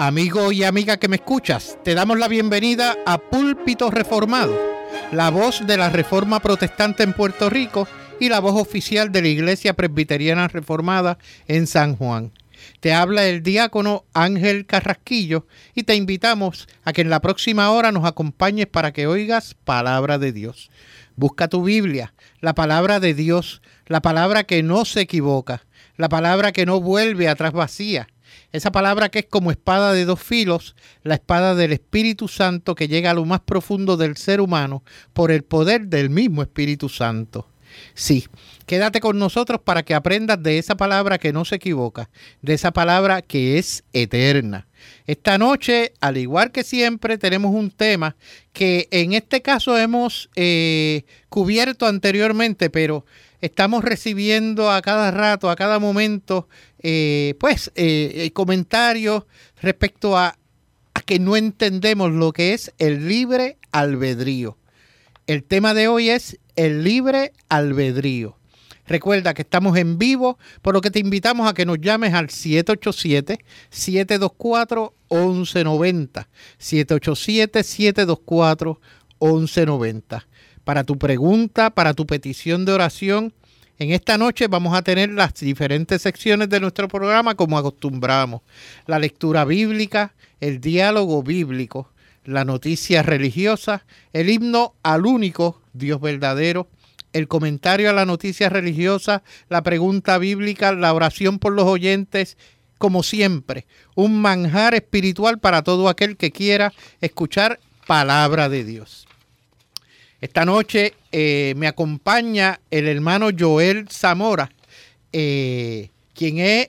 Amigo y amiga que me escuchas, te damos la bienvenida a Púlpito Reformado, la voz de la Reforma Protestante en Puerto Rico y la voz oficial de la Iglesia Presbiteriana Reformada en San Juan. Te habla el diácono Ángel Carrasquillo y te invitamos a que en la próxima hora nos acompañes para que oigas palabra de Dios. Busca tu Biblia, la palabra de Dios, la palabra que no se equivoca, la palabra que no vuelve atrás vacía esa palabra que es como espada de dos filos, la espada del Espíritu Santo que llega a lo más profundo del ser humano por el poder del mismo Espíritu Santo. Sí, quédate con nosotros para que aprendas de esa palabra que no se equivoca, de esa palabra que es eterna. Esta noche, al igual que siempre, tenemos un tema que en este caso hemos eh, cubierto anteriormente, pero estamos recibiendo a cada rato, a cada momento, eh, pues eh, eh, comentarios respecto a, a que no entendemos lo que es el libre albedrío. El tema de hoy es el libre albedrío. Recuerda que estamos en vivo, por lo que te invitamos a que nos llames al 787-724-1190. 787-724-1190 para tu pregunta, para tu petición de oración. En esta noche vamos a tener las diferentes secciones de nuestro programa como acostumbramos. La lectura bíblica, el diálogo bíblico, la noticia religiosa, el himno al único Dios verdadero, el comentario a la noticia religiosa, la pregunta bíblica, la oración por los oyentes, como siempre, un manjar espiritual para todo aquel que quiera escuchar palabra de Dios. Esta noche eh, me acompaña el hermano Joel Zamora, eh, quien es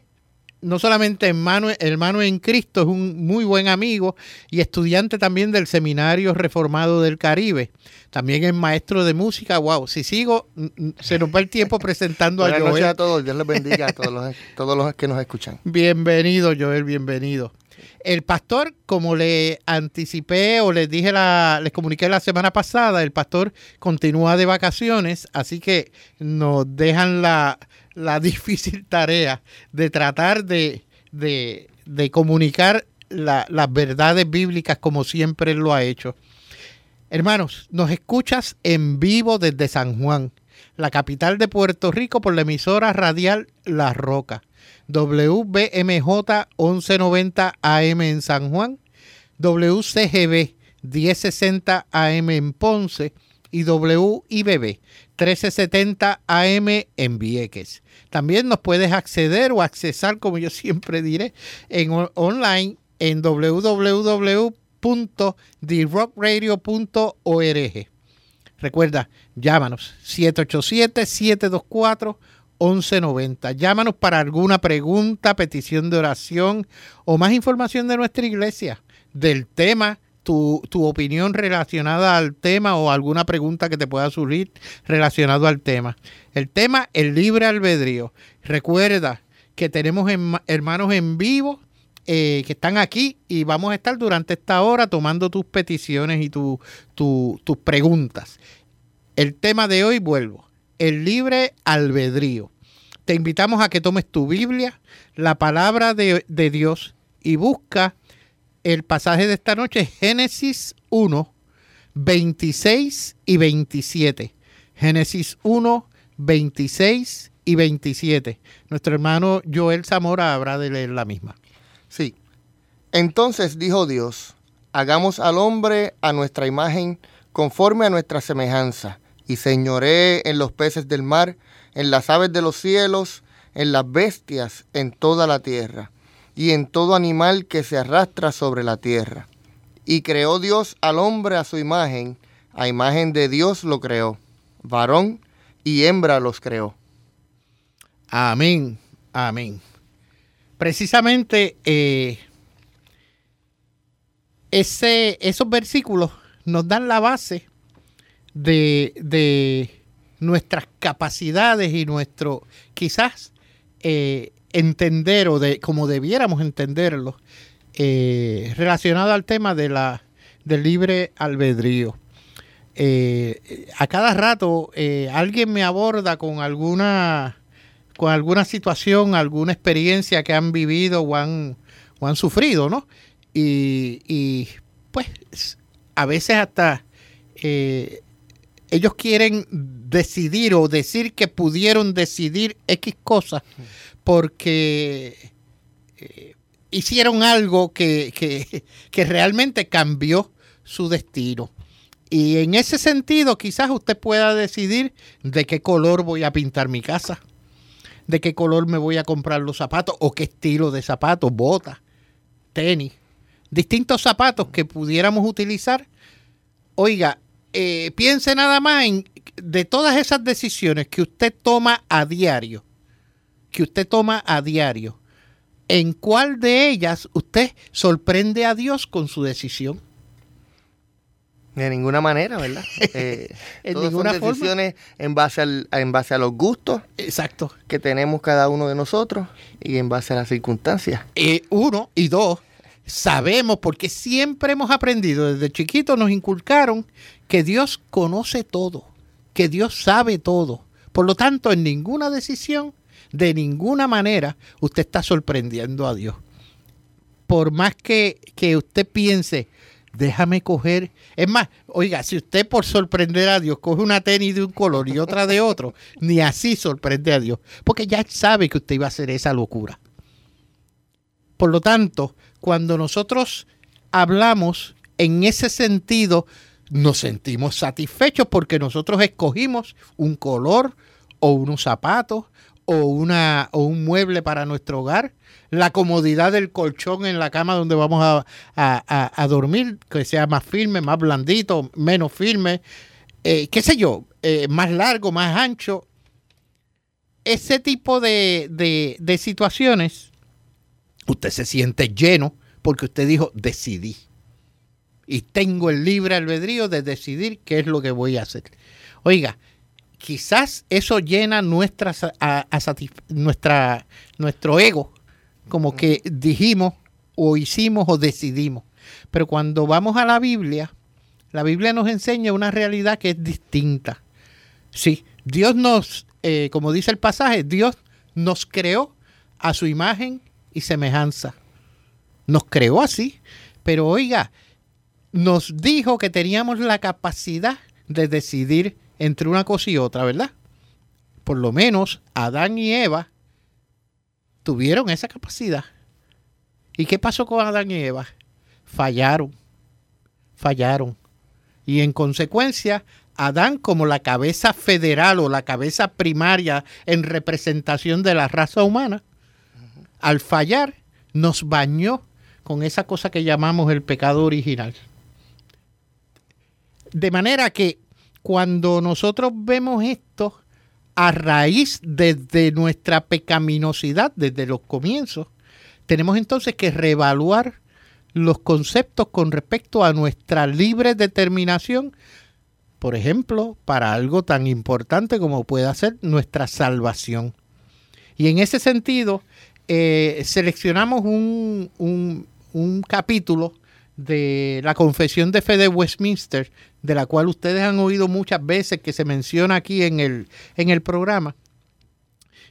no solamente hermano, hermano en Cristo, es un muy buen amigo y estudiante también del Seminario Reformado del Caribe. También es maestro de música. Wow, si sigo, se nos va el tiempo presentando a Joel. a todos, Dios les bendiga a todos los, todos los que nos escuchan. Bienvenido, Joel, bienvenido. El pastor, como le anticipé o les dije, la, les comuniqué la semana pasada, el pastor continúa de vacaciones, así que nos dejan la, difícil tarea de tratar de, comunicar las verdades bíblicas como siempre lo ha hecho. Hermanos, nos escuchas en vivo desde San Juan, la capital de Puerto Rico, por la emisora radial La Roca. WBMJ 1190 AM en San Juan, WCGB 1060 AM en Ponce y WIBB 1370 AM en Vieques. También nos puedes acceder o accesar, como yo siempre diré, en online en www.therockradio.org. Recuerda, llámanos 787 724 1190. Llámanos para alguna pregunta, petición de oración o más información de nuestra iglesia, del tema, tu, tu, opinión relacionada al tema o alguna pregunta que te pueda surgir relacionado al tema. El tema, el libre albedrío. Recuerda que tenemos hermanos en vivo eh, que están aquí y vamos a estar durante esta hora tomando tus peticiones y tus preguntas. El tema de hoy, vuelvo, el libre albedrío. Te invitamos a que tomes tu Biblia, la palabra de, Dios y busca el pasaje de esta noche, Génesis 1, 26 y 27. Génesis 1, 26 y 27. Nuestro hermano Joel Zamora habrá de leer la misma. Sí. Entonces dijo Dios, hagamos al hombre a nuestra imagen, conforme a nuestra semejanza y señoré en los peces del mar, en las aves de los cielos, en las bestias, en toda la tierra, y en todo animal que se arrastra sobre la tierra. Y creó Dios al hombre a su imagen, a imagen de Dios lo creó, varón y hembra los creó. Amén, amén. Precisamente eh, ese, esos versículos nos dan la base de, nuestras capacidades y nuestro quizás eh, entender o de como debiéramos entenderlo eh, relacionado al tema de la del libre albedrío. Eh, a cada rato alguien me aborda con alguna con alguna situación, alguna experiencia que han vivido o han, o han sufrido, ¿no? y, pues a veces hasta ellos quieren decidir o decir que pudieron decidir X cosas porque eh, hicieron algo que, que, realmente cambió su destino. Y en ese sentido, quizás usted pueda decidir de qué color voy a pintar mi casa, de qué color me voy a comprar los zapatos o qué estilo de zapatos, botas, tenis, distintos zapatos que pudiéramos utilizar. Oiga, eh, piense nada más en de todas esas decisiones que usted toma a diario, que usted toma a diario, ¿en cuál de ellas usted sorprende a Dios con su decisión? De ninguna manera, ¿verdad? Eh, en ninguna son decisiones en base, en base a los gustos Exacto. que tenemos cada uno de nosotros y en base a las circunstancias. Eh, uno y dos, sabemos porque siempre hemos aprendido, desde chiquitos nos inculcaron que Dios conoce todo, que Dios sabe todo. Por lo tanto, en ninguna decisión, de ninguna manera, usted está sorprendiendo a Dios. Por más que, que usted piense, déjame coger. Es más, oiga, si usted por sorprender a Dios coge una tenis de un color y otra de otro, ni así sorprende a Dios, porque ya sabe que usted iba a hacer esa locura. Por lo tanto, cuando nosotros hablamos en ese sentido, nos sentimos satisfechos porque nosotros escogimos un color o unos zapatos o, una, o un mueble para nuestro hogar, la comodidad del colchón en la cama donde vamos a, dormir, que sea más firme, más blandito, menos firme, eh, qué sé yo, eh, más largo, más ancho. Ese tipo de, de situaciones Usted se siente lleno porque usted dijo, decidí. Y tengo el libre albedrío de decidir qué es lo que voy a hacer. Oiga, quizás eso llena nuestra, nuestra, nuestro ego, como que dijimos o hicimos o decidimos. Pero cuando vamos a la Biblia, la Biblia nos enseña una realidad que es distinta. Sí, Dios nos, eh, como dice el pasaje, Dios nos creó a su imagen y semejanza. Nos creó así, pero oiga, nos dijo que teníamos la capacidad de decidir entre una cosa y otra, ¿verdad? Por lo menos Adán y Eva tuvieron esa capacidad. ¿Y qué pasó con Adán y Eva? Fallaron, fallaron. Y en consecuencia, Adán como la cabeza federal o la cabeza primaria en representación de la raza humana, al fallar, nos bañó con esa cosa que llamamos el pecado original. De manera que cuando nosotros vemos esto a raíz desde nuestra pecaminosidad, desde los comienzos, tenemos entonces que reevaluar los conceptos con respecto a nuestra libre determinación, por ejemplo, para algo tan importante como puede ser nuestra salvación. Y en ese sentido, eh, seleccionamos un, un, capítulo de la Confesión de Fe de Westminster, de la cual ustedes han oído muchas veces que se menciona aquí en el, en el programa.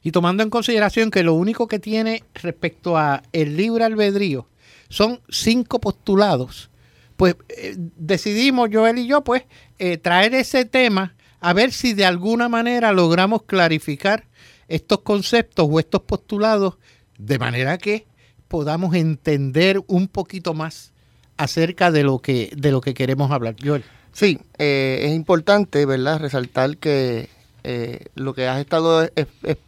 Y tomando en consideración que lo único que tiene respecto a el libre albedrío son cinco postulados, pues eh, decidimos Joel y yo pues eh, traer ese tema a ver si de alguna manera logramos clarificar estos conceptos o estos postulados de manera que podamos entender un poquito más acerca de lo que, de lo que queremos hablar. Joel. Sí, eh, es importante, ¿verdad?, resaltar que eh, lo que has estado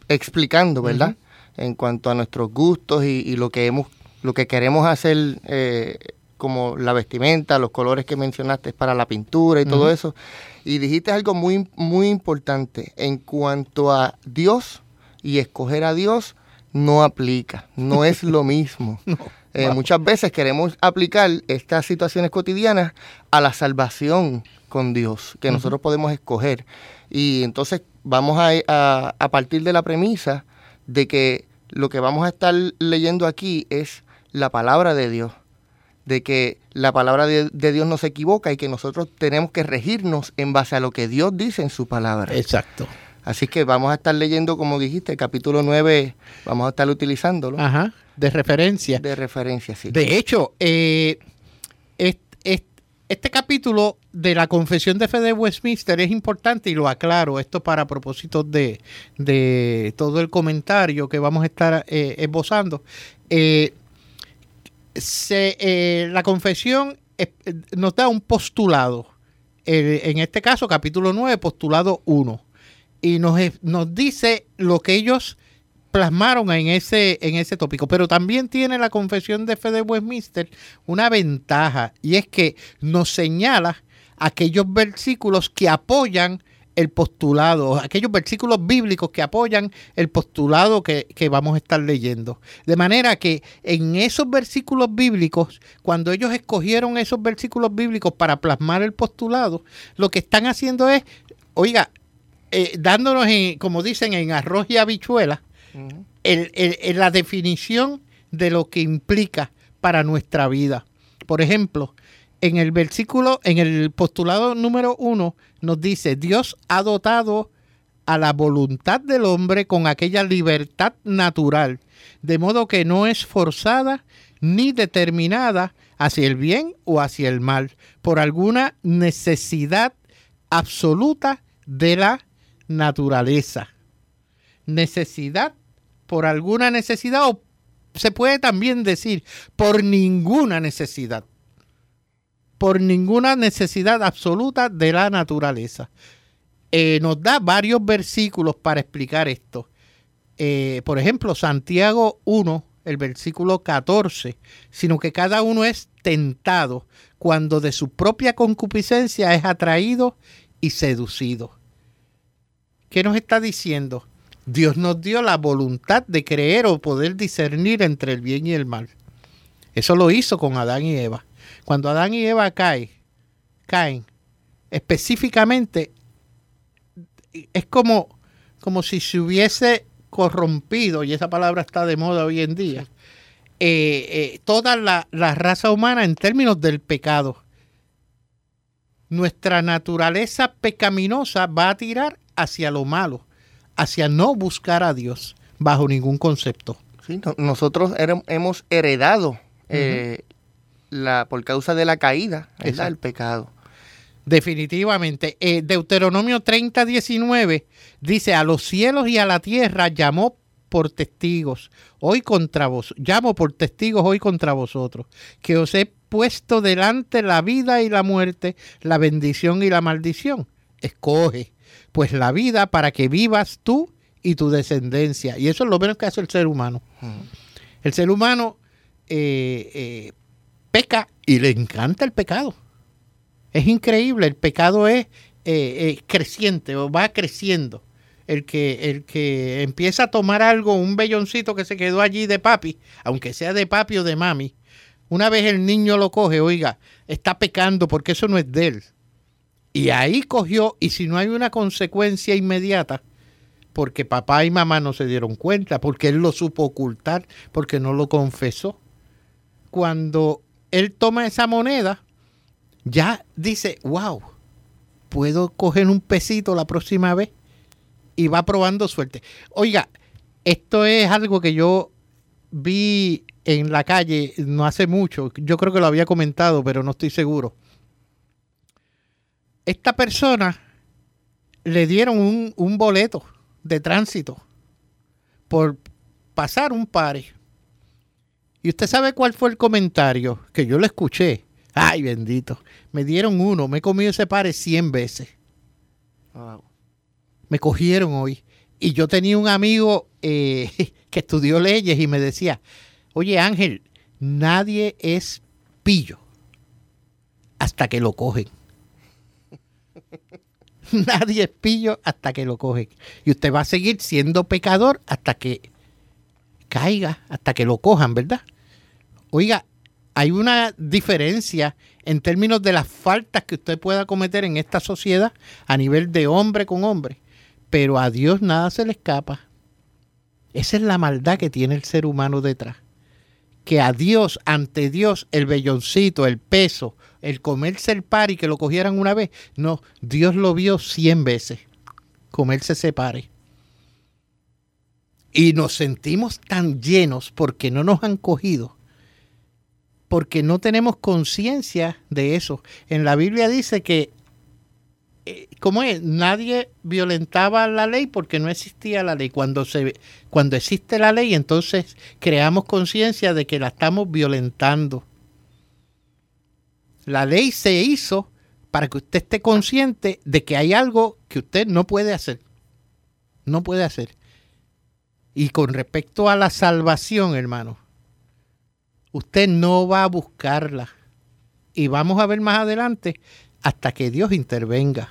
explicando, ¿verdad?, en cuanto a nuestros gustos y, lo que hemos, lo que queremos hacer, eh, como la vestimenta, los colores que mencionaste para la pintura y todo eso. Y dijiste algo muy, muy importante en cuanto a Dios y escoger a Dios no aplica, no es lo mismo. Eh, muchas veces queremos aplicar estas situaciones cotidianas a la salvación con Dios, que nosotros podemos escoger. Y entonces vamos a, a, partir de la premisa de que lo que vamos a estar leyendo aquí es la palabra de Dios, de que la palabra de, de, Dios no se equivoca y que nosotros tenemos que regirnos en base a lo que Dios dice en su palabra. Exacto. Así que vamos a estar leyendo, como dijiste, el capítulo 9, vamos a estar utilizándolo. Ajá, de referencia. De referencia, sí. De hecho, eh, este capítulo de la Confesión de Fe de Westminster es importante y lo aclaro, esto para propósitos de, todo el comentario que vamos a estar eh, esbozando. Eh, se, la confesión nos da un postulado, en este caso capítulo 9, postulado 1 y nos, nos dice lo que ellos plasmaron en ese, en ese tópico. Pero también tiene la confesión de fe de Westminster una ventaja y es que nos señala aquellos versículos que apoyan el postulado, aquellos versículos bíblicos que apoyan el postulado que, que, vamos a estar leyendo. De manera que en esos versículos bíblicos, cuando ellos escogieron esos versículos bíblicos para plasmar el postulado, lo que están haciendo es, oiga, eh, dándonos, como dicen, en arroz y habichuela, la definición de lo que implica para nuestra vida. Por ejemplo, en el versículo, en el postulado número uno, nos dice, Dios ha dotado a la voluntad del hombre con aquella libertad natural, de modo que no es forzada ni determinada hacia el bien o hacia el mal, por alguna necesidad absoluta de la naturaleza. Necesidad por alguna necesidad o se puede también decir por ninguna necesidad. Por ninguna necesidad absoluta de la naturaleza. Eh, nos da varios versículos para explicar esto. Eh, por ejemplo, Santiago 1, el versículo 14, sino que cada uno es tentado cuando de su propia concupiscencia es atraído y seducido. ¿Qué nos está diciendo? Dios nos dio la voluntad de creer o poder discernir entre el bien y el mal. Eso lo hizo con Adán y Eva. Cuando Adán y Eva caen, caen, específicamente es como, como si se hubiese corrompido, y esa palabra está de moda hoy en día, eh, eh, toda la, la raza humana en términos del pecado. Nuestra naturaleza pecaminosa va a tirar hacia lo malo, hacia no buscar a Dios bajo ningún concepto. nosotros hemos heredado eh, la, por causa de la caída, el pecado. Definitivamente. Eh, Deuteronomio 30, 19 dice, a los cielos y a la tierra llamó por testigos, hoy contra vos, llamo por testigos hoy contra vosotros, que os he puesto delante la vida y la muerte, la bendición y la maldición. Escoge pues la vida para que vivas tú y tu descendencia. Y eso es lo menos que hace el ser humano. El ser humano eh, eh, peca y le encanta el pecado. Es increíble, el pecado es eh, creciente o va creciendo. El que, el que empieza a tomar algo, un belloncito que se quedó allí de papi, aunque sea de papi o de mami, una vez el niño lo coge, oiga, está pecando porque eso no es de él. Y ahí cogió, y si no hay una consecuencia inmediata, porque papá y mamá no se dieron cuenta, porque él lo supo ocultar, porque no lo confesó. Cuando él toma esa moneda, ya dice, wow, puedo coger un pesito la próxima vez y va probando suerte. Oiga, esto es algo que yo vi en la calle no hace mucho, yo creo que lo había comentado, pero no estoy seguro esta persona le dieron un, boleto de tránsito por pasar un pare. Y usted sabe cuál fue el comentario que yo le escuché. Ay, bendito. Me dieron uno, me he comido ese pare 100 veces. Me cogieron hoy. Y yo tenía un amigo eh, que estudió leyes y me decía, oye Ángel, nadie es pillo hasta que lo cogen. Nadie es pillo hasta que lo coge. Y usted va a seguir siendo pecador hasta que caiga, hasta que lo cojan, ¿verdad? Oiga, hay una diferencia en términos de las faltas que usted pueda cometer en esta sociedad a nivel de hombre con hombre. Pero a Dios nada se le escapa. Esa es la maldad que tiene el ser humano detrás. Que a Dios, ante Dios, el velloncito, el peso el comerse el par y que lo cogieran una vez. No, Dios lo vio cien veces. comer se separe. Y nos sentimos tan llenos porque no nos han cogido, porque no tenemos conciencia de eso. En la Biblia dice que, eh, ¿cómo es? Nadie violentaba la ley porque no existía la ley. Cuando, se, cuando existe la ley, entonces creamos conciencia de que la estamos violentando. La ley se hizo para que usted esté consciente de que hay algo que usted no puede hacer. No puede hacer. Y con respecto a la salvación, hermano, usted no va a buscarla. Y vamos a ver más adelante hasta que Dios intervenga.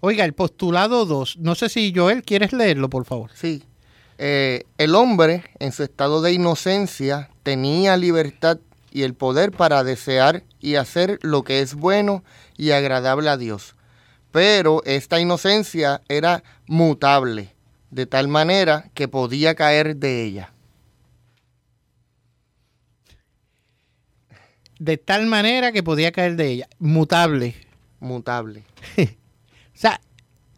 Oiga, el postulado 2, no sé si Joel quieres leerlo, por favor. Sí. Eh, el hombre, en su estado de inocencia, tenía libertad y el poder para desear y hacer lo que es bueno y agradable a Dios. Pero esta inocencia era mutable de tal manera que podía caer de ella. De tal manera que podía caer de ella. Mutable. Mutable. o sea,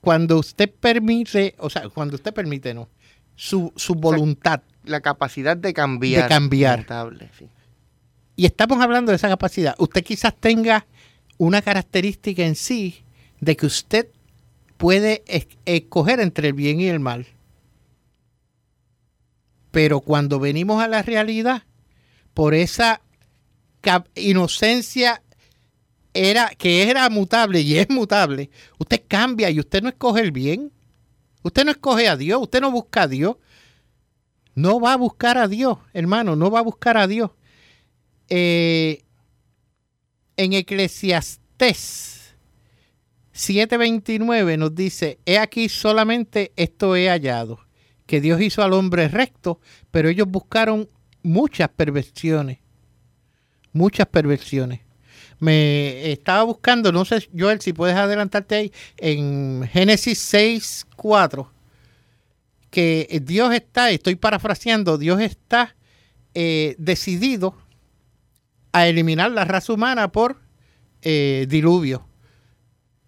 cuando usted permite, o sea, cuando usted permite, no, su, su voluntad. la capacidad de cambiar. De cambiar. Mutable, sí. Y estamos hablando de esa capacidad. Usted quizás tenga una característica en sí de que usted puede escoger entre el bien y el mal. Pero cuando venimos a la realidad, por esa inocencia era que era mutable y es mutable, usted cambia y usted no escoge el bien. Usted no escoge a Dios, usted no busca a Dios. No va a buscar a Dios, hermano, no va a buscar a Dios. Eh, en Eclesiastés 7:29 nos dice, he aquí solamente esto he hallado, que Dios hizo al hombre recto, pero ellos buscaron muchas perversiones, muchas perversiones. Me estaba buscando, no sé, Joel, si puedes adelantarte ahí, en Génesis 6, 4, que Dios está, estoy parafraseando, Dios está eh, decidido a eliminar la raza humana por eh, diluvio.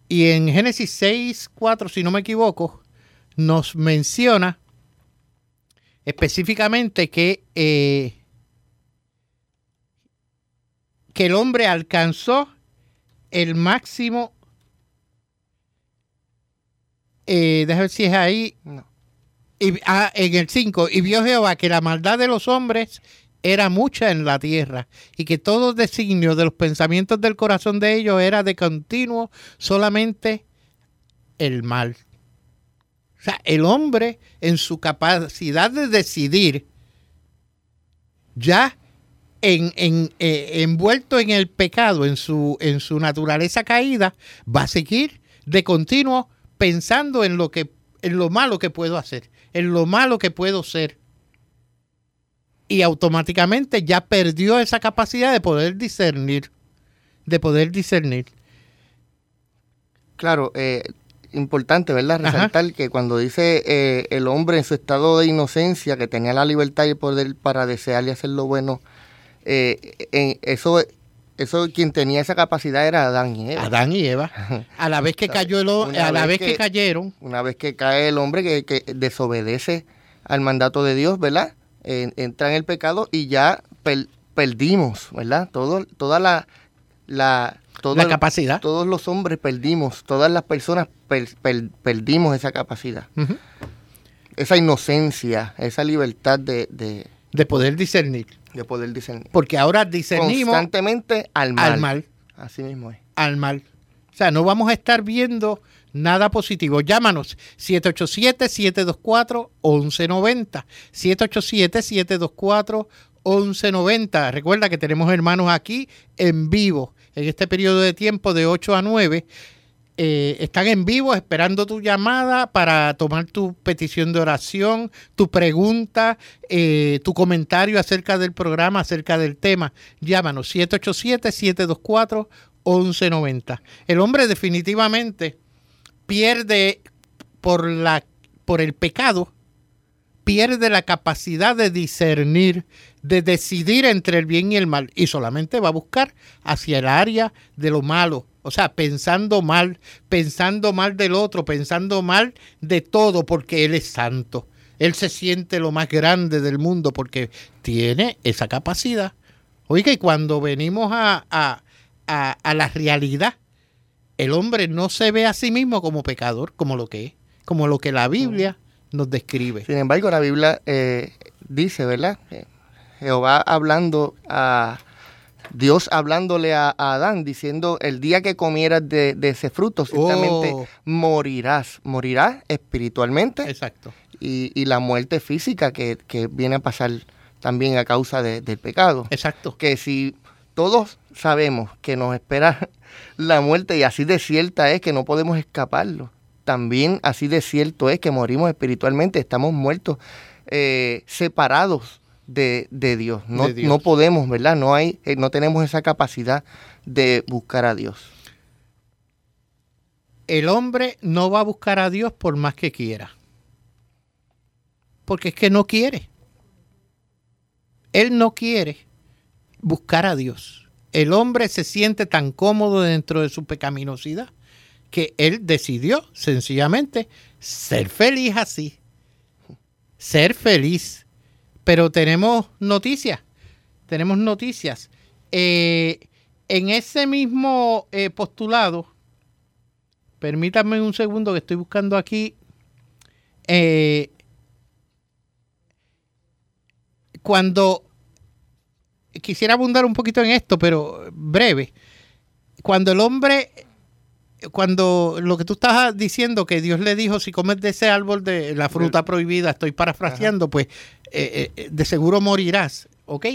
Y en Génesis 6, 4, si no me equivoco, nos menciona específicamente que, eh, que el hombre alcanzó el máximo. Eh, déjame ver si es ahí. Y, ah, en el 5, y vio Jehová que la maldad de los hombres era mucha en la tierra y que todo designio de los pensamientos del corazón de ellos era de continuo solamente el mal. O sea, el hombre en su capacidad de decidir, ya en, eh, envuelto en el pecado, en su, en su naturaleza caída, va a seguir de continuo pensando en lo, que, en lo malo que puedo hacer, en lo malo que puedo ser y automáticamente ya perdió esa capacidad de poder discernir, de poder discernir. Claro, eh, importante, ¿verdad? Resaltar que cuando dice eh, el hombre en su estado de inocencia, que tenía la libertad y el poder para desear y hacer lo bueno, eh, eso, eso quien tenía esa capacidad era Adán y Eva. Adán y Eva. A la vez que cayó el a la vez que, cayeron. Una vez que cae el hombre que, que desobedece al mandato de Dios, ¿verdad? Entra en el pecado y ya perdimos, ¿verdad? Todo, toda la, la, la capacidad. Todos los hombres perdimos, todas las personas perdimos esa capacidad. Esa inocencia, esa libertad de, de, poder discernir. De poder discernir. Porque ahora discernimos constantemente al mal. Al mal. Así mismo es. Al mal. O sea, no vamos a estar viendo nada positivo. Llámanos 787-724-1190. 787-724-1190. Recuerda que tenemos hermanos aquí en vivo en este periodo de tiempo de 8 a 9. Eh, están en vivo esperando tu llamada para tomar tu petición de oración, tu pregunta, eh, tu comentario acerca del programa, acerca del tema. Llámanos 787-724-1190. El hombre definitivamente pierde por, la, por el pecado, pierde la capacidad de discernir, de decidir entre el bien y el mal, y solamente va a buscar hacia el área de lo malo, O sea, pensando mal, pensando mal del otro, pensando mal de todo porque Él es santo. Él se siente lo más grande del mundo porque tiene esa capacidad. Oiga, y cuando venimos a, a, a, la realidad, el hombre no se ve a sí mismo como pecador, como lo que es, como lo que la Biblia nos describe. Sin embargo, la Biblia eh, dice, ¿verdad? Jehová hablando a Dios hablándole a, Adán, diciendo, el día que comieras de, ese fruto, ciertamente oh. morirás. Morirás espiritualmente. Exacto. Y, la muerte física que, viene a pasar también a causa del pecado. Exacto. Que si todos sabemos que nos espera la muerte y así de cierta es que no podemos escaparlo, también así de cierto es que morimos espiritualmente, estamos muertos, eh, separados de, Dios. No, no podemos, ¿verdad? No, hay, eh, no tenemos esa capacidad de buscar a Dios. El hombre no va a buscar a Dios por más que quiera. Porque es que no quiere. Él no quiere buscar a Dios. El hombre se siente tan cómodo dentro de su pecaminosidad que él decidió sencillamente ser feliz así. Ser feliz pero tenemos noticias, tenemos noticias. Eh, en ese mismo eh, postulado, permítanme un segundo que estoy buscando aquí. Eh, cuando quisiera abundar un poquito en esto, pero breve. Cuando el hombre, cuando lo que tú estás diciendo, que Dios le dijo, si comes de ese árbol de la fruta prohibida, estoy parafraseando, pues eh, eh, de seguro morirás, ¿ok?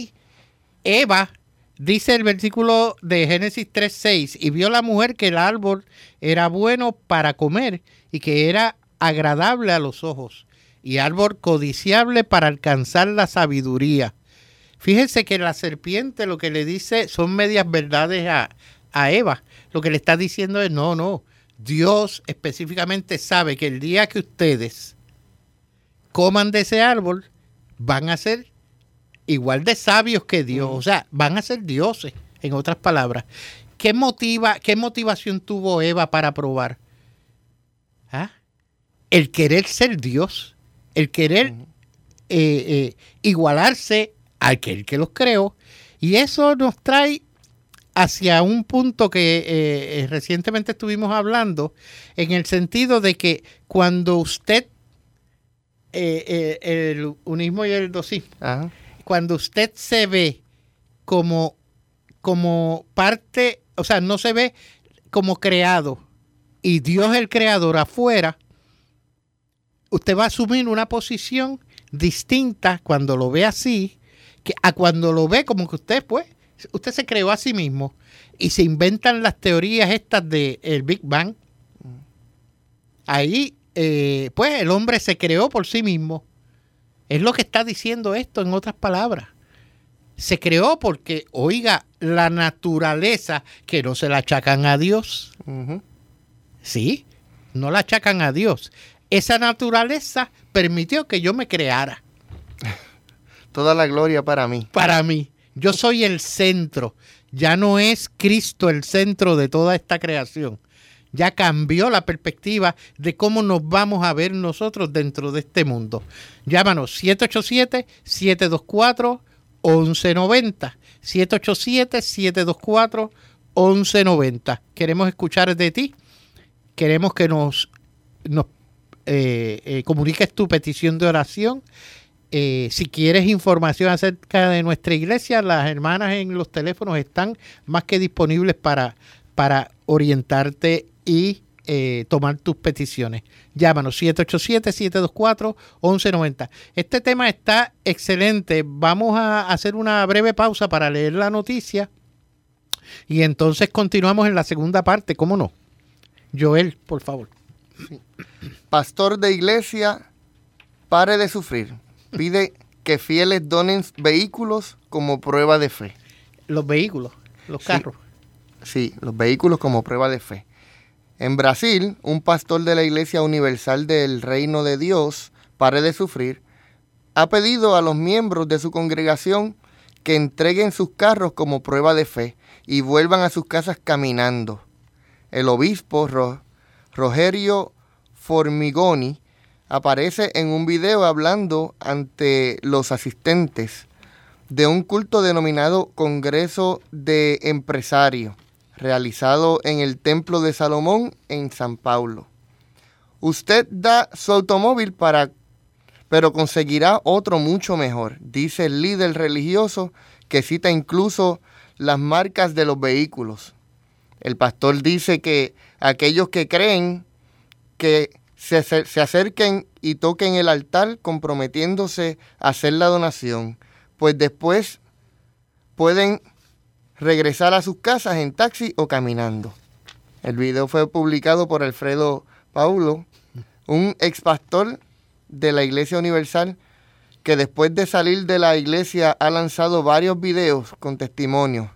Eva, dice el versículo de Génesis 3.6, y vio la mujer que el árbol era bueno para comer y que era agradable a los ojos y árbol codiciable para alcanzar la sabiduría. Fíjense que la serpiente lo que le dice son medias verdades a, a Eva. Lo que le está diciendo es, no, no, Dios específicamente sabe que el día que ustedes coman de ese árbol, van a ser igual de sabios que Dios, o sea, van a ser dioses, en otras palabras. ¿Qué, motiva, qué motivación tuvo Eva para probar? ¿Ah? El querer ser Dios, el querer eh, eh, igualarse al que, los creó. Y eso nos trae hacia un punto que eh, recientemente estuvimos hablando, en el sentido de que cuando usted eh, eh, el unismo y el dosismo. Cuando usted se ve como, como parte, o sea, no se ve como creado y Dios el creador afuera, usted va a asumir una posición distinta cuando lo ve así, que a cuando lo ve como que usted, pues, usted se creó a sí mismo y se inventan las teorías estas del el Big Bang. Ahí eh, pues el hombre se creó por sí mismo. Es lo que está diciendo esto en otras palabras. Se creó porque, oiga, la naturaleza, que no se la achacan a Dios. Sí, no la achacan a Dios. Esa naturaleza permitió que yo me creara. Toda la gloria para mí. Para mí. Yo soy el centro. Ya no es Cristo el centro de toda esta creación ya cambió la perspectiva de cómo nos vamos a ver nosotros dentro de este mundo. Llámanos 787-724-1190. 787-724-1190. Queremos escuchar de ti. Queremos que nos, nos eh, eh, comuniques tu petición de oración. Eh, si quieres información acerca de nuestra iglesia, las hermanas en los teléfonos están más que disponibles para, orientarte y eh, tomar tus peticiones. Llámanos 787-724-1190. Este tema está excelente. Vamos a hacer una breve pausa para leer la noticia y entonces continuamos en la segunda parte, ¿cómo no? Joel, por favor. Pastor de iglesia, pare de sufrir. Pide que fieles donen vehículos como prueba de fe. Los vehículos, los carros. sí los vehículos como prueba de fe. En Brasil, un pastor de la Iglesia Universal del Reino de Dios, Pare de Sufrir, ha pedido a los miembros de su congregación que entreguen sus carros como prueba de fe y vuelvan a sus casas caminando. el obispo Rogerio Formigoni aparece en un video hablando ante los asistentes de un culto denominado Congreso de Empresarios, realizado en el Templo de Salomón en San Paulo. Usted da su automóvil para pero conseguirá otro mucho mejor, dice el líder religioso que cita incluso las marcas de los vehículos. El pastor dice que aquellos que creen que se, acerquen y toquen el altar comprometiéndose a hacer la donación, pues después pueden regresar a sus casas en taxi o caminando. El video fue publicado por Alfredo Paulo, un ex pastor de la Iglesia Universal que después de salir de la iglesia ha lanzado varios videos con testimonios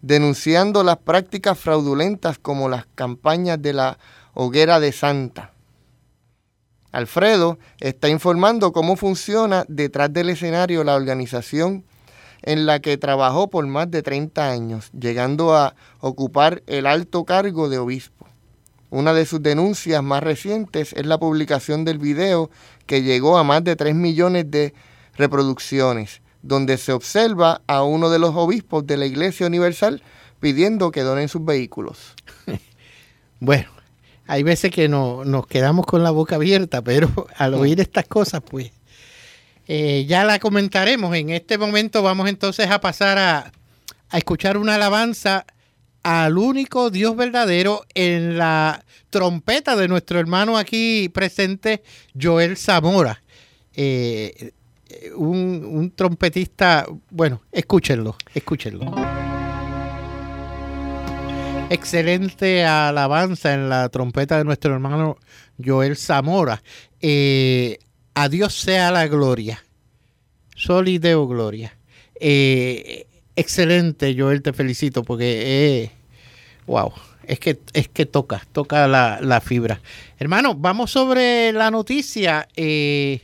denunciando las prácticas fraudulentas como las campañas de la hoguera de Santa. Alfredo está informando cómo funciona detrás del escenario la organización en la que trabajó por más de 30 años, llegando a ocupar el alto cargo de obispo. Una de sus denuncias más recientes es la publicación del video que llegó a más de 3 millones de reproducciones, donde se observa a uno de los obispos de la Iglesia Universal pidiendo que donen sus vehículos. bueno, hay veces que no, nos quedamos con la boca abierta, pero al mm. oír estas cosas, pues eh, ya la comentaremos. En este momento vamos entonces a pasar a, a escuchar una alabanza al único Dios verdadero en la trompeta de nuestro hermano aquí presente, Joel Zamora. Eh, un, un, trompetista, bueno, escúchenlo, escúchenlo. Excelente alabanza en la trompeta de nuestro hermano Joel Zamora. Eh, a Dios sea la gloria. Solideo gloria. Eh, excelente, Joel, te felicito porque, eh, wow, es que, es que toca, toca la, fibra. Hermano, vamos sobre la noticia. Eh,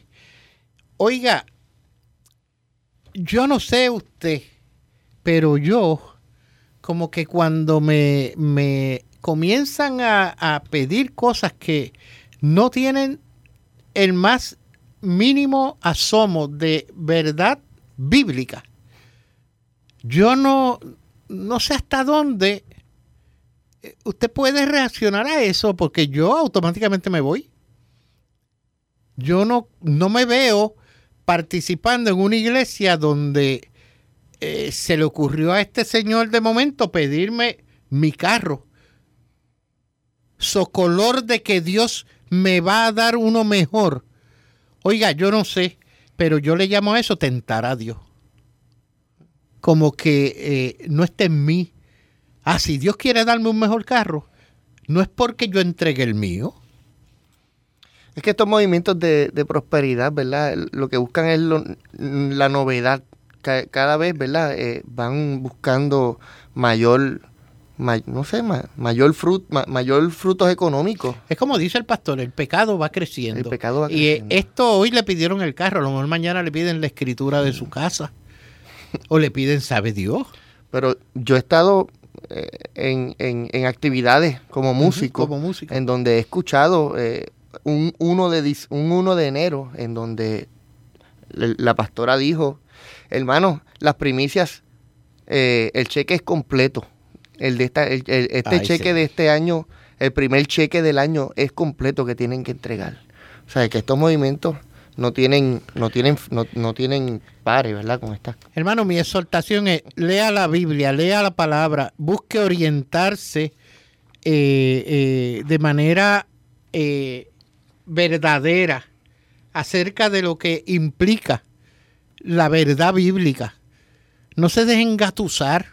oiga, yo no sé usted, pero yo, como que cuando me, me comienzan a, a pedir cosas que no tienen el más mínimo asomo de verdad bíblica, yo no, no sé hasta dónde eh, usted puede reaccionar a eso porque yo automáticamente me voy. Yo no, no me veo participando en una iglesia donde eh, se le ocurrió a este señor de momento pedirme mi carro. Socolor de que Dios me va a dar uno mejor. Oiga, yo no sé, pero yo le llamo a eso tentar a Dios como que eh, no está en mí. Ah, si Dios quiere darme un mejor carro, no es porque yo entregue el mío. Es que estos movimientos de, prosperidad, ¿verdad? Lo que buscan es la novedad. Cada vez, ¿verdad? Eh, van buscando mayor, no sé, mayor, frut, mayor frutos económicos. Es como dice el pastor, el pecado va creciendo. El pecado va creciendo. Y esto hoy le pidieron el carro, a lo mejor mañana le piden la escritura de su casa o le piden sabe Dios. Pero yo he estado eh, en, actividades como músico, en donde he escuchado eh, un 1 de, un 1 de enero, en donde la pastora dijo, hermano, las primicias, eh, el cheque es completo. El de esta, este cheque de este año, el primer cheque del año es completo que tienen que entregar. O sea, que estos movimientos no tienen, no tienen, no, tienen pares, ¿verdad? Con esta. Hermano, mi exhortación es lea la Biblia, lea la palabra, busque orientarse eh, eh, de manera eh, verdadera acerca de lo que implica la verdad bíblica. No se dejen engatusar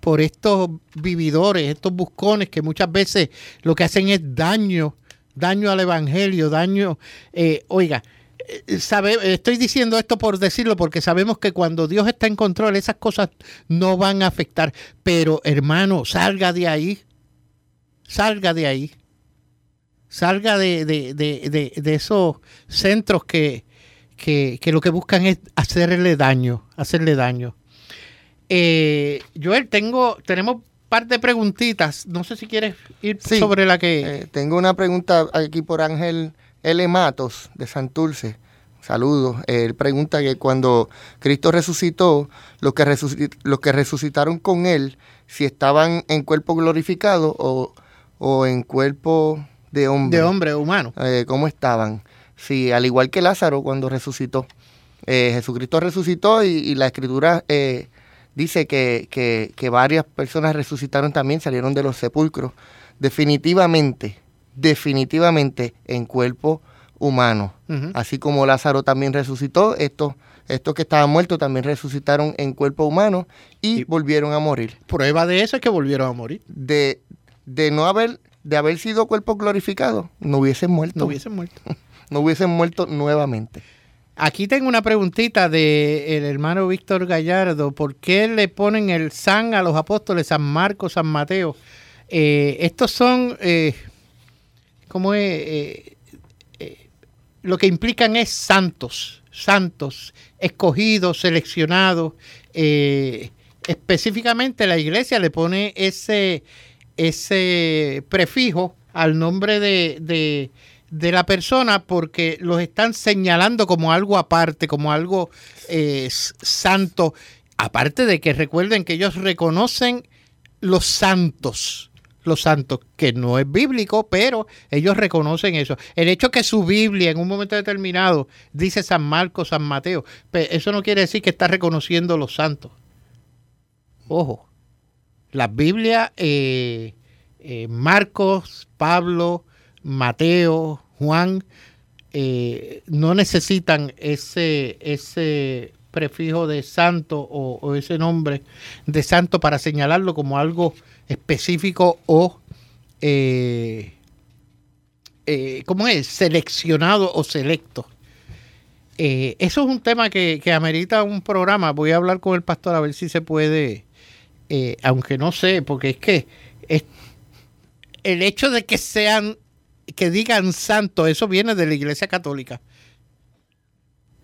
por estos vividores, estos buscones que muchas veces lo que hacen es daño, daño al evangelio, daño, oiga, eh, sabe, estoy diciendo esto por decirlo porque sabemos que cuando Dios está en control esas cosas no van a afectar. Pero hermano, salga de ahí. Salga de ahí. Salga de, de, de, de esos centros que, que, que, lo que buscan es hacerle daño. Hacerle daño. Eh, Joel, tengo, tenemos par de preguntitas. No sé si quieres ir sobre la que... Eh, tengo una pregunta aquí por Ángel L. Matos, de Santurce. Saludos. Él pregunta que cuando Cristo resucitó, los que, los que resucitaron con él, si estaban en cuerpo glorificado o, o en cuerpo de hombre. De hombre humano. Eh, ¿Cómo estaban? Sí, al igual que Lázaro cuando resucitó. Eh, Jesucristo resucitó y, la escritura eh, dice que, que, varias personas resucitaron también, salieron de los sepulcros. Definitivamente, definitivamente en cuerpo humano. Así como Lázaro también resucitó, estos, estos que estaban muertos también resucitaron en cuerpo humano y, volvieron a morir. Prueba de eso es que volvieron a morir. De, de no haber, de haber sido cuerpo glorificado, no hubiesen muerto. No hubiesen muerto. no hubiesen muerto nuevamente. Aquí tengo una preguntita del hermano Víctor Gallardo. ¿Por qué le ponen el San a los apóstoles, San Marcos, San Mateo? Eh, estos son, eh, ¿cómo es? Eh, eh, lo que implican es santos, santos, escogidos, seleccionados. específicamente la iglesia le pone ese, ese prefijo al nombre de de la persona porque los están señalando como algo aparte, como algo eh, santo. Aparte de que recuerden que ellos reconocen los santos, los santos, que no es bíblico, pero ellos reconocen eso. El hecho que su Biblia en un momento determinado dice San Marcos, San Mateo, eso no quiere decir que está reconociendo los santos. Ojo, la Biblia, eh, eh, Marcos, Pablo, Mateo, Juan, eh, no necesitan ese, ese prefijo de santo o, ese nombre de santo para señalarlo como algo específico o, eh, eh ¿cómo es? Seleccionado o selecto. Eso es un tema que, que, amerita un programa. Voy a hablar con el pastor a ver si se puede, aunque no sé, porque es que es, el hecho de que sean que digan santo, eso viene de la Iglesia Católica.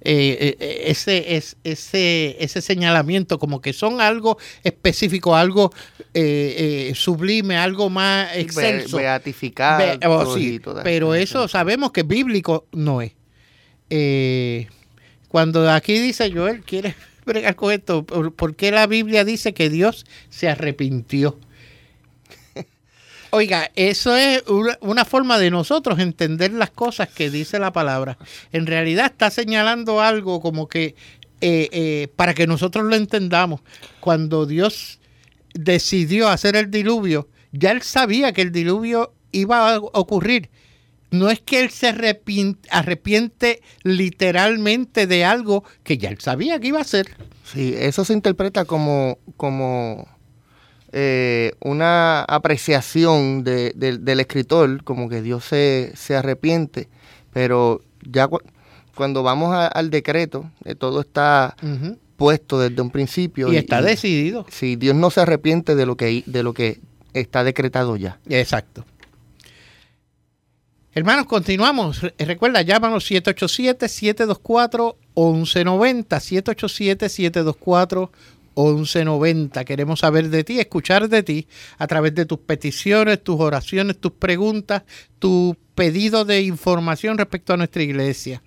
Eh, eh, ese, es, ese, ese señalamiento como que son algo específico, algo eh, sublime, algo más excelso. Beatificado. Oh, pero eso sabemos que bíblico no es. cuando aquí dice Joel, quiere bregar con esto, ¿por qué la Biblia dice que Dios se arrepintió? Oiga, eso es una, forma de nosotros entender las cosas que dice la palabra. En realidad está señalando algo como que eh, eh, para que nosotros lo entendamos. Cuando Dios decidió hacer el diluvio, ya él sabía que el diluvio iba a ocurrir. No es que él se arrepiente, literalmente de algo que ya él sabía que iba a hacer. Sí, eso se interpreta como, como eh, una apreciación del escritor, como que Dios se, arrepiente, pero ya cuando vamos al decreto, eh, todo está puesto desde un principio. Y, está decidido. Si Dios no se arrepiente de lo que, de lo que está decretado ya. Exacto. Hermanos, continuamos. Recuerda, llámanos 787-724-1190. 787-724-1190. 1190. Queremos saber de ti, escuchar de ti a través de tus peticiones, tus oraciones, tus preguntas, tu pedido de información respecto a nuestra iglesia.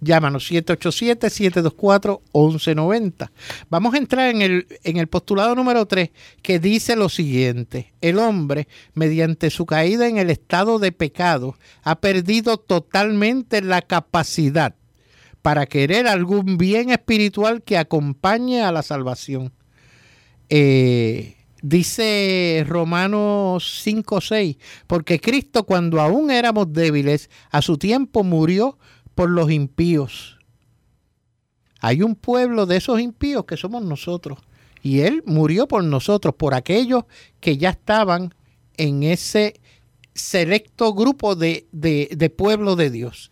Llámanos 787-724-1190. Vamos a entrar en el, en el postulado número 3 que dice lo siguiente. El hombre, mediante su caída en el estado de pecado, ha perdido totalmente la capacidad para querer algún bien espiritual que acompañe a la salvación. Eh, dice Romanos 5:6, porque Cristo cuando aún éramos débiles, a su tiempo murió por los impíos. Hay un pueblo de esos impíos que somos nosotros. Y Él murió por nosotros, por aquellos que ya estaban en ese selecto grupo de, de, de pueblo de Dios.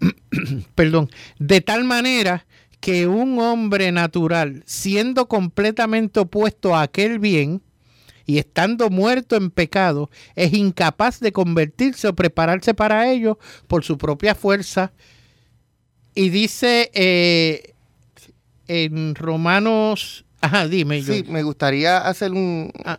perdón, de tal manera que un hombre natural, siendo completamente opuesto a aquel bien y estando muerto en pecado, es incapaz de convertirse o prepararse para ello por su propia fuerza. Y dice eh, en Romanos Ajá, dime. Sí, yo- me gustaría hacer un, ah,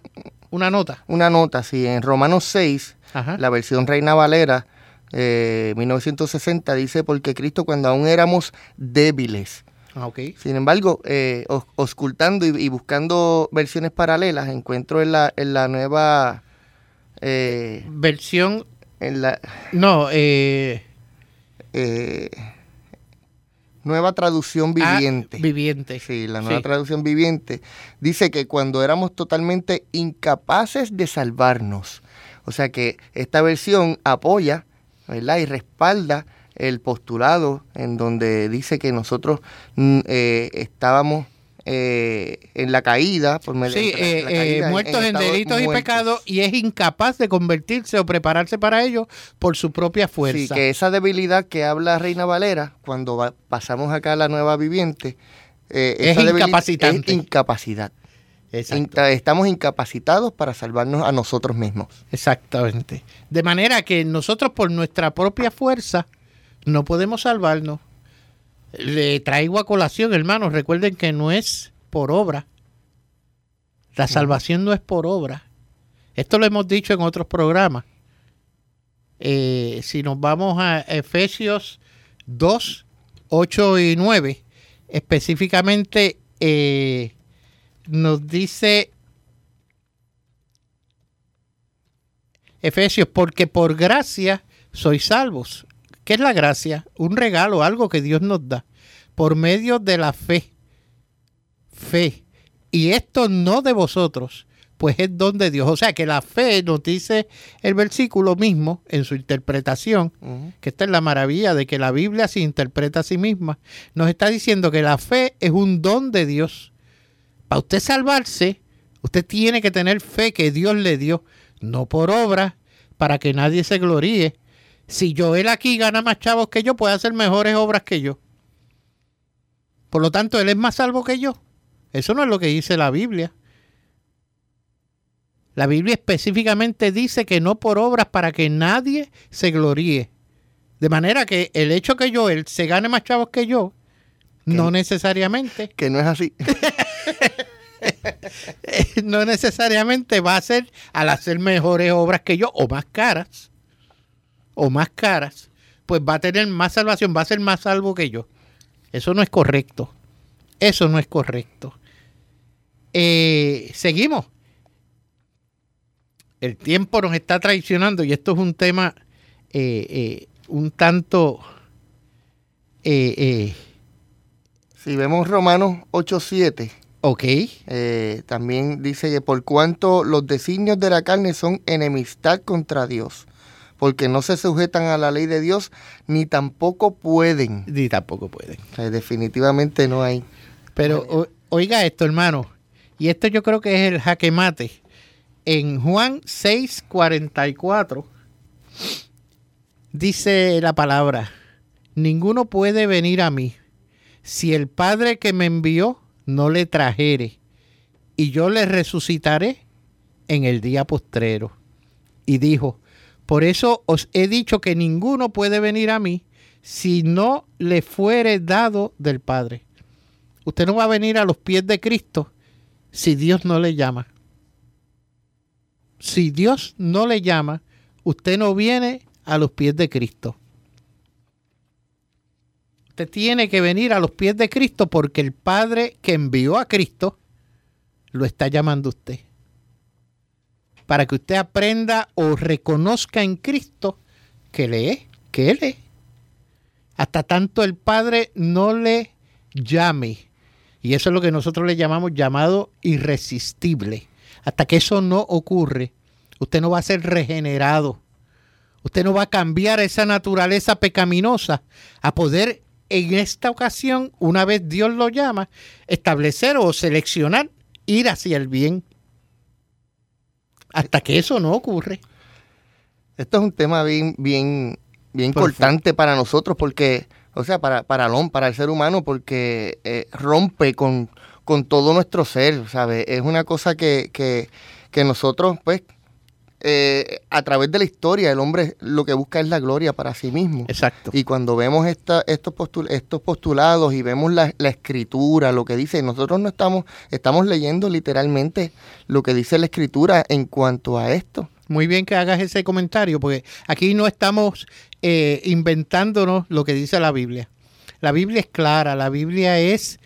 una nota. una nota. Sí, en Romanos 6, Ajá. la versión Reina Valera, eh, 1960, dice, porque Cristo cuando aún éramos débiles. Ah. Sin embargo, eh, os- auscultando y, y buscando versiones paralelas, encuentro en la, en la nueva... eh, Versión. en la No, eh. eh, nueva traducción ah, viviente. viviente. Sí, la nueva Sí. traducción viviente dice que cuando éramos totalmente incapaces de salvarnos. O sea que esta versión apoya, ¿verdad? Y respalda el postulado en donde dice que nosotros mm, eh, estábamos eh, en la caída por medio Sí, de la- eh, eh, muertos en, delitos y pecados y es incapaz de convertirse o prepararse para ello por su propia Sí, fuerza. que esa debilidad que habla Reina Valera, cuando va- pasamos acá a la nueva viviente, eh, Es esa debilidad incapacitante. Es incapacidad. Inca- estamos incapacitados para salvarnos a nosotros mismos. Exactamente. De manera que nosotros por nuestra propia fuerza no podemos salvarnos. Le traigo a colación, hermanos, recuerden que no es por obra. La salvación no es por obra. Esto lo hemos dicho en otros programas. Eh, si nos vamos a Efesios 2, 8 y 9, específicamente eh, nos dice Efesios, porque por gracia sois salvos. ¿Qué es la gracia? Un regalo, algo que Dios nos da por medio de la fe. Fe. Y esto no de vosotros, pues es don de Dios. O sea que la fe nos dice el versículo mismo en su interpretación, que esta es la maravilla de que la Biblia se interpreta a sí misma, nos está diciendo que la fe es un don de Dios. Para usted salvarse, usted tiene que tener fe que Dios le dio, no por obra, para que nadie se gloríe. Si Joel aquí gana más chavos que yo, puede hacer mejores obras que yo. Por lo tanto, él es más salvo que yo. Eso no es lo que dice la Biblia. La Biblia específicamente dice que no por obras para que nadie se gloríe. De manera que el hecho que Joel se gane más chavos que yo, no necesariamente, Que no es así. no necesariamente va a ser al hacer mejores obras que yo o más caras, o más caras, pues va a tener más salvación, va a ser más salvo que yo. Eso no es correcto. Eso no es correcto. Eh, seguimos. El tiempo nos está traicionando y esto es un tema eh, eh, un tanto... Si vemos Romanos 8.7, ok. eh, también dice que por cuanto los designios de la carne son enemistad contra Dios, porque no se sujetan a la ley de Dios, ni tampoco pueden. Ni tampoco pueden. O sea, definitivamente no hay. Pero o- oiga esto, hermano. Y esto yo creo que es el jaque mate. En Juan 6:44 dice la palabra, ninguno puede venir a mí si el Padre que me envió no le trajere, y yo le resucitaré en el día postrero. Y dijo, por eso os he dicho que ninguno puede venir a mí si no le fuere dado del Padre. Usted no va a venir a los pies de Cristo si Dios no le llama. Si Dios no le llama, usted no viene a los pies de Cristo. Usted tiene que venir a los pies de Cristo porque el Padre que envió a Cristo lo está llamando usted. Para que usted aprenda o reconozca en Cristo que le es, que Él es. Hasta tanto el Padre no le llame. Y eso es lo que nosotros le llamamos llamado irresistible. Hasta que eso no ocurre, usted no va a ser regenerado. Usted no va a cambiar esa naturaleza pecaminosa a poder en esta ocasión, una vez Dios lo llama, establecer o seleccionar ir hacia el bien. Hasta que eso no ocurre. Esto es un tema bien, bien, bien Por importante para nosotros porque, o sea, para, para, el, para el ser humano porque eh, rompe con, con todo nuestro ser, ¿sabes? Es una cosa que, que, que nosotros, pues, eh, a través de la historia el hombre lo que busca es la gloria para sí mismo. Exacto. Y cuando vemos esta, estos, estos postulados y vemos la, escritura, lo que dice, nosotros no estamos, estamos leyendo literalmente lo que dice la escritura en cuanto a esto. Muy bien que hagas ese comentario, porque aquí no estamos eh, inventándonos lo que dice la Biblia. La Biblia es clara, la Biblia es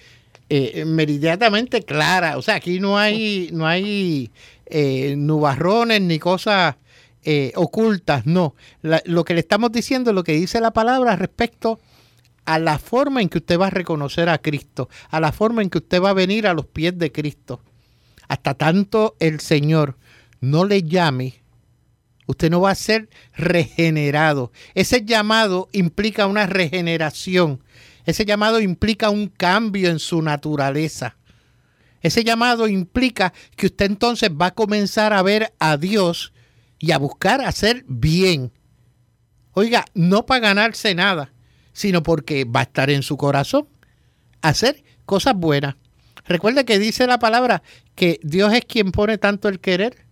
eh, meridianamente clara. O sea, aquí no hay, no hay eh, nubarrones ni cosas eh, ocultas, no. lo que le estamos diciendo es lo que dice la palabra respecto a la forma en que usted va a reconocer a Cristo, a la forma en que usted va a venir a los pies de Cristo. Hasta tanto el Señor no le llame, usted no va a ser regenerado. Ese llamado implica una regeneración. Ese llamado implica un cambio en su naturaleza. Ese llamado implica que usted entonces va a comenzar a ver a Dios y a buscar hacer bien. Oiga, no para ganarse nada, sino porque va a estar en su corazón hacer cosas buenas. Recuerde que dice la palabra que Dios es quien pone tanto el querer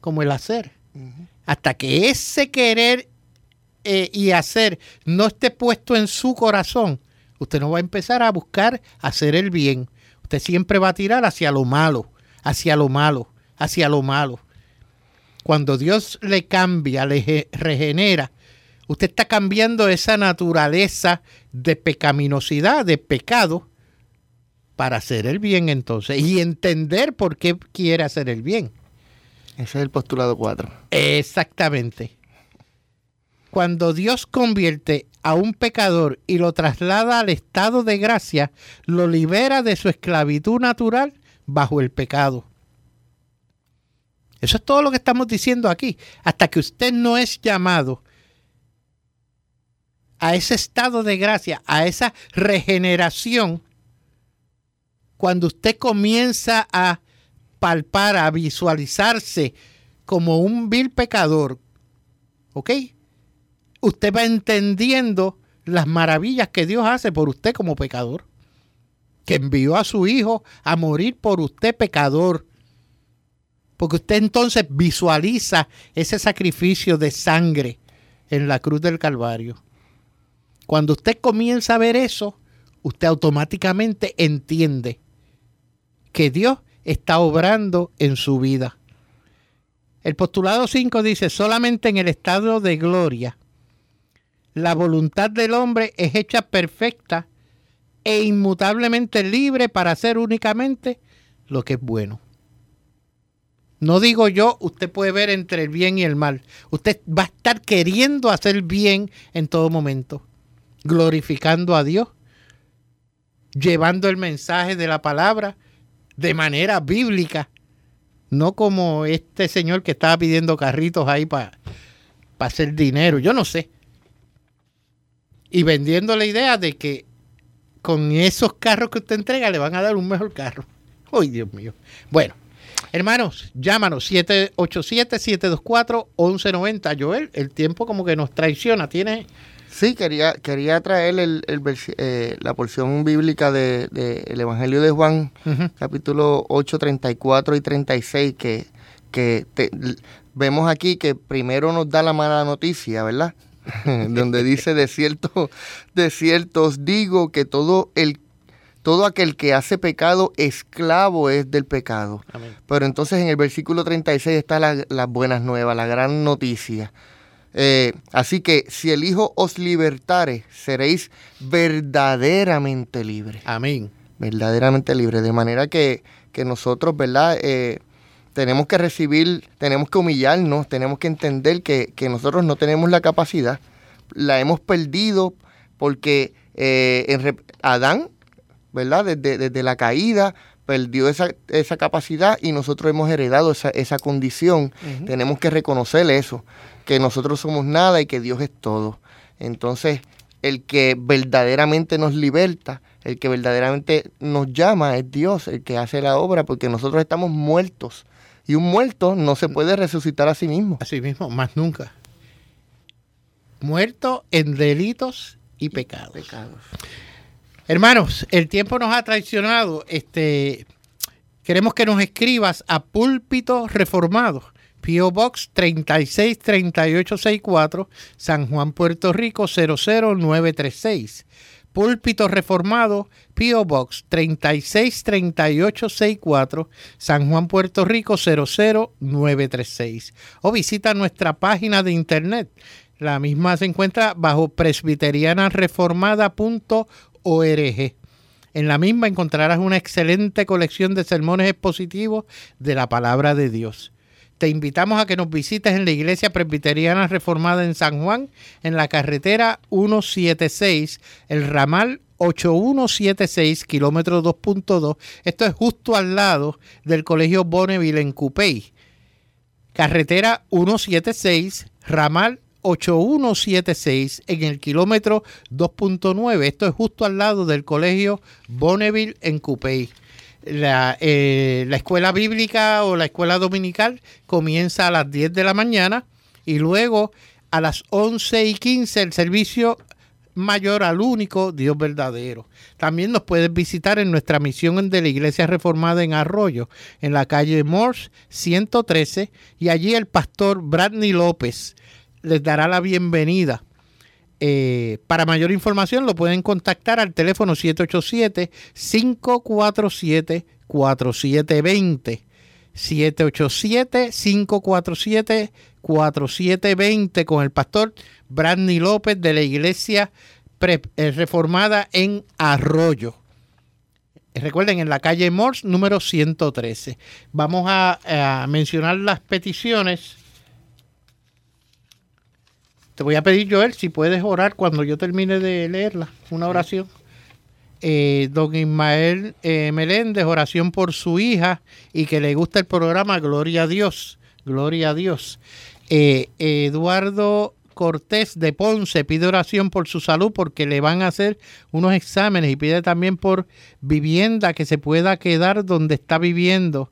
como el hacer. Hasta que ese querer eh, y hacer no esté puesto en su corazón, usted no va a empezar a buscar hacer el bien. Usted siempre va a tirar hacia lo malo, hacia lo malo, hacia lo malo. Cuando Dios le cambia, le regenera, usted está cambiando esa naturaleza de pecaminosidad, de pecado, para hacer el bien entonces y entender por qué quiere hacer el bien. Ese es el postulado 4. Exactamente. Cuando Dios convierte a un pecador y lo traslada al estado de gracia, lo libera de su esclavitud natural bajo el pecado. Eso es todo lo que estamos diciendo aquí. Hasta que usted no es llamado a ese estado de gracia, a esa regeneración, cuando usted comienza a palpar, a visualizarse como un vil pecador, ¿ok? Usted va entendiendo las maravillas que Dios hace por usted como pecador. Que envió a su Hijo a morir por usted pecador. Porque usted entonces visualiza ese sacrificio de sangre en la cruz del Calvario. Cuando usted comienza a ver eso, usted automáticamente entiende que Dios está obrando en su vida. El postulado 5 dice, solamente en el estado de gloria la voluntad del hombre es hecha perfecta e inmutablemente libre para hacer únicamente lo que es bueno. No digo yo, usted puede ver entre el bien y el mal. Usted va a estar queriendo hacer bien en todo momento, glorificando a Dios, llevando el mensaje de la palabra de manera bíblica, no como este señor que estaba pidiendo carritos ahí para hacer dinero. Yo no sé y vendiendo la idea de que con esos carros que usted entrega le van a dar un mejor carro. ¡Ay, Dios mío! Bueno, hermanos, llámanos 787-724-1190. Joel, el tiempo como que nos traiciona. Tiene... Sí, quería, quería traer el, eh, la porción bíblica del de, Evangelio de Juan, capítulo 8, 34 y 36, que, que vemos aquí que primero nos da la mala noticia, ¿verdad? donde dice de cierto, de cierto os digo que todo el todo aquel que hace pecado, esclavo es del pecado. Pero entonces en el versículo 36 está las la buenas nuevas, la gran noticia. Eh, así que si el Hijo os libertare, seréis verdaderamente libres. Amén. Verdaderamente libres. De manera que, que nosotros, ¿verdad? Eh, tenemos que recibir, tenemos que humillarnos, tenemos que entender que, nosotros no tenemos la capacidad, la hemos perdido porque eh, Adán, ¿verdad? Desde, la caída perdió esa, esa, capacidad y nosotros hemos heredado esa, esa condición. Tenemos que reconocer eso, que nosotros somos nada y que Dios es todo. Entonces, el que verdaderamente nos liberta, el que verdaderamente nos llama es Dios, el que hace la obra, porque nosotros estamos muertos y un muerto no se puede resucitar a sí mismo. A sí mismo, más nunca. Muerto en delitos y pecados. Hermanos, el tiempo nos ha traicionado. Este, queremos que nos escribas a Púlpito Reformado, P.O. Box 363864, San Juan, Puerto Rico 00936. Púlpito Reformado, P.O. Box 363864, San Juan, Puerto Rico 00936. O visita nuestra página de internet. La misma se encuentra bajo presbiterianareformada.org. En la misma encontrarás una excelente colección de sermones expositivos de la palabra de Dios. Te invitamos a que nos visites en la Iglesia Presbiteriana Reformada en San Juan, en la carretera 176, el ramal 8176, kilómetro 2.2. Esto es justo al lado del Colegio Bonneville en Cupey. Carretera 176, ramal 8176 en el kilómetro 2.9. Esto es justo al lado del colegio Bonneville en Cupey. La, eh, la, escuela bíblica o la escuela dominical comienza a las 10 de la mañana y luego a las 11 y 15 el servicio mayor al único Dios verdadero. También nos puedes visitar en nuestra misión de la Iglesia Reformada en Arroyo, en la calle Morse 113, y allí el pastor Bradley López les dará la bienvenida. Eh, para mayor información lo pueden contactar al teléfono 787-547-4720. 787-547-4720 con el pastor Bradley López de la Iglesia eh, Reformada en Arroyo. Recuerden, en la calle Morse número 113. Vamos a mencionar las peticiones te voy a pedir, Joel, si puedes orar cuando yo termine de leerla, una oración. Eh, don Ismael eh, Meléndez, oración por su hija y que le gusta el programa Gloria a Dios. Gloria a Dios. Eh, Eduardo Cortés de Ponce pide oración por su salud porque le van a hacer unos exámenes y pide también por vivienda que se pueda quedar donde está viviendo.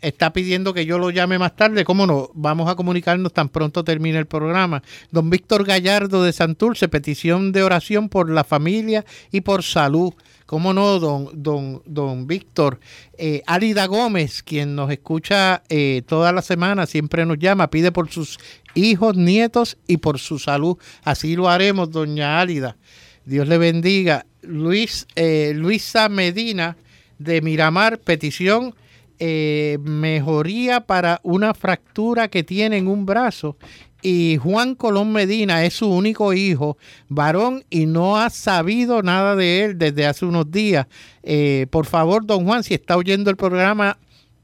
Está pidiendo que yo lo llame más tarde, ¿cómo no? Vamos a comunicarnos tan pronto termine el programa. Don Víctor Gallardo de Santurce, petición de oración por la familia y por salud. ¿Cómo no, don, don, don Víctor? Eh, Alida Gómez, quien nos escucha eh, toda la semana, siempre nos llama, pide por sus hijos, nietos y por su salud. Así lo haremos, doña Álida. Dios le bendiga. Luis, eh, Luisa Medina de Miramar, petición eh, mejoría para una fractura que tiene en un brazo. Y Juan Colón Medina es su único hijo, varón, y no ha sabido nada de él desde hace unos días. Eh, por favor, don Juan, si está oyendo el programa,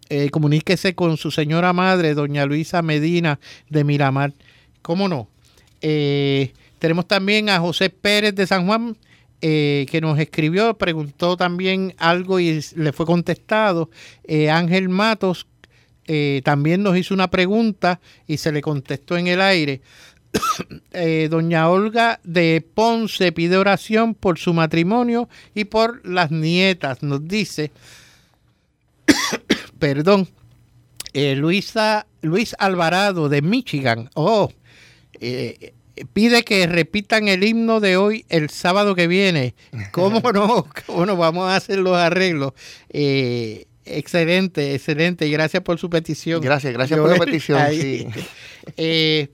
eh, comuníquese con su señora madre, doña Luisa Medina de Miramar. ¿Cómo no? tenemos también a José Pérez de San Juan, eh, que nos escribió, preguntó también algo y le fue contestado. Eh, Ángel Matos eh, también nos hizo una pregunta y se le contestó en el aire. doña Olga de Ponce pide oración por su matrimonio y por las nietas, nos dice. Perdón. Luisa, Luis Alvarado de Michigan. Oh, pide que repitan el himno de hoy el sábado que viene. ¿Cómo no? ¿Cómo no? Vamos a hacer los arreglos. Eh, excelente, excelente. Gracias por su petición. Gracias, gracias por la petición. Eh,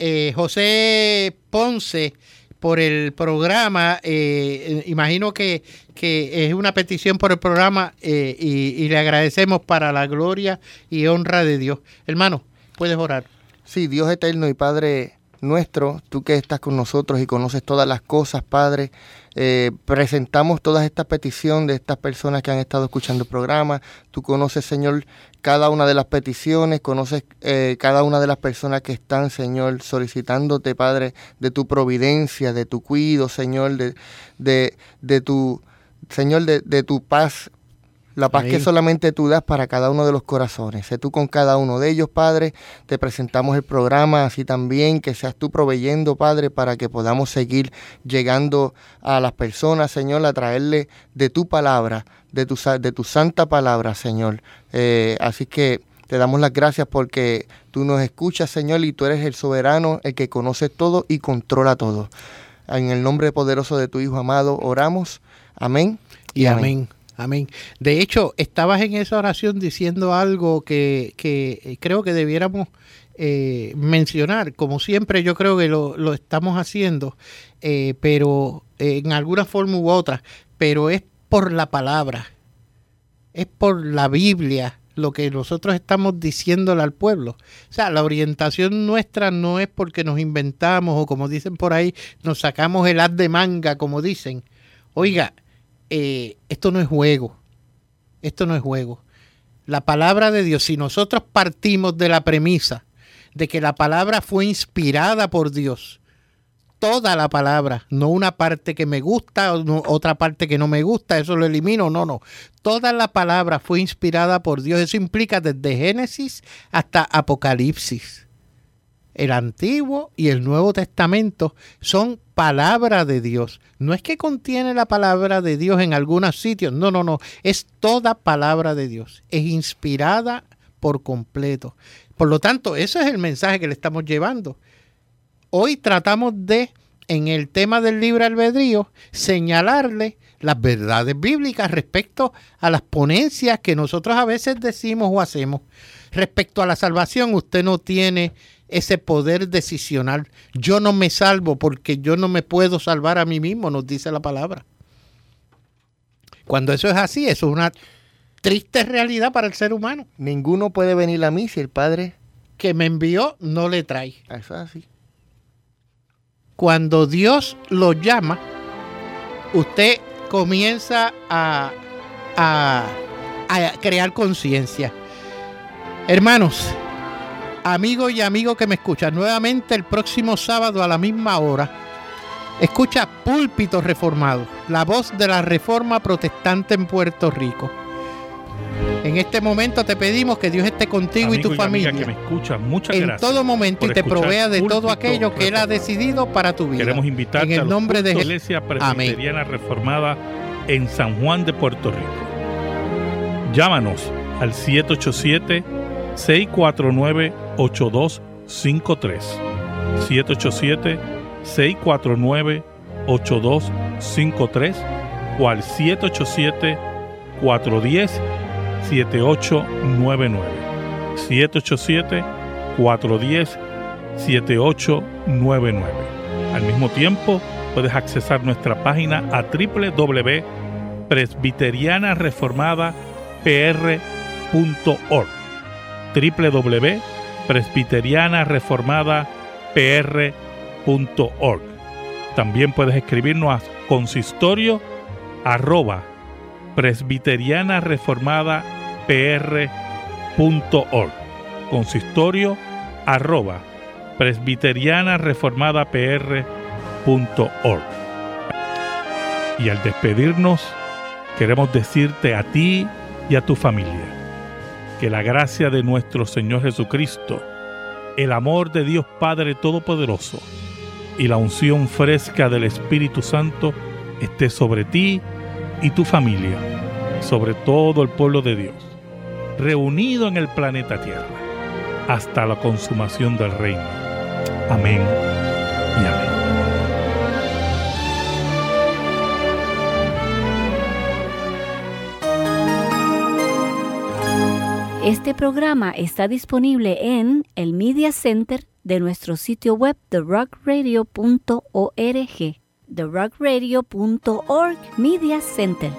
eh, José Ponce, por el programa, imagino que, que, es una petición por el programa y, y le agradecemos para la gloria y honra de Dios. Hermano, puedes orar. Sí, Dios eterno y Padre nuestro, tú que estás con nosotros y conoces todas las cosas, Padre. Eh, presentamos toda esta petición de estas personas que han estado escuchando el programa. Tú conoces, Señor, cada una de las peticiones, conoces eh, cada una de las personas que están, Señor, solicitándote, Padre, de tu providencia, de tu cuido, Señor, de, de, de tu, Señor, de, de tu paz la paz que solamente tú das para cada uno de los corazones. Sé tú con cada uno de ellos, Padre. Te presentamos el programa así también, que seas tú proveyendo, Padre, para que podamos seguir llegando a las personas, Señor, a traerle de tu palabra, de tu, de tu santa palabra, Señor. Eh, así que te damos las gracias porque tú nos escuchas, Señor, y tú eres el soberano, el que conoce todo y controla todo. En el nombre poderoso de tu Hijo amado, oramos. Amén y, amén. Amén. De hecho, estabas en esa oración diciendo algo que, que creo que debiéramos eh, mencionar, como siempre yo creo que lo, lo estamos haciendo, eh, pero en alguna forma u otra, pero es por la palabra, es por la Biblia lo que nosotros estamos diciéndole al pueblo. O sea, la orientación nuestra no es porque nos inventamos o como dicen por ahí, nos sacamos el haz de manga, como dicen. Oiga, eh, esto no es juego, esto no es juego. La palabra de Dios, si nosotros partimos de la premisa de que la palabra fue inspirada por Dios, toda la palabra, no una parte que me gusta, otra parte que no me gusta, eso lo elimino, no, no. Toda la palabra fue inspirada por Dios. Eso implica desde Génesis hasta Apocalipsis. El Antiguo y el Nuevo Testamento son palabra de Dios. No es que contiene la palabra de Dios en algunos sitios, no, no, no. Es toda palabra de Dios. Es inspirada por completo. Por lo tanto, ese es el mensaje que le estamos llevando. Hoy tratamos de, en el tema del libre albedrío, señalarle las verdades bíblicas respecto a las ponencias que nosotros a veces decimos o hacemos. Respecto a la salvación, usted no tiene ese poder decisional. Yo no me salvo porque yo no me puedo salvar a mí mismo, nos dice la palabra. Cuando eso es así, eso es una triste realidad para el ser humano. Ninguno puede venir a mí si el Padre que me envió no le trae. Eso es así cuando Dios lo llama, usted comienza a, a, crear conciencia. Hermanos, amigos y amigos que me escuchan, nuevamente el próximo sábado a la misma hora, escucha Púlpito Reformado, la voz de la Reforma Protestante en Puerto Rico. En este momento te pedimos que Dios esté contigo y tu familia. que me escucha, muchas en todo momento y te provea de todo aquello que Él ha decidido para tu vida. Queremos invitarte en el nombre de la Iglesia Presbiteriana Reformada en San Juan de Puerto Rico. Llámanos al 787 649 8253. 787 649 8253 o al 787 410 7899. 787-410-7899. Al mismo tiempo, puedes accesar nuestra página a www.presbiterianareformadapr.org www.presbiterianareformadapr.org También puedes escribirnos a consistorio arroba presbiteriana reformada pr.org. Consistorio arroba presbiteriana reformada pr.org. Y al despedirnos, queremos decirte a ti y a tu familia que la gracia de nuestro Señor Jesucristo, el amor de Dios Padre Todopoderoso y la unción fresca del Espíritu Santo esté sobre ti y tu familia, sobre todo el pueblo de Dios, reunido en el planeta Tierra, hasta la consumación del reino. Amén y amén. Este programa está disponible en el Media Center de nuestro sitio web therockradio.org therockradio.org Media Center.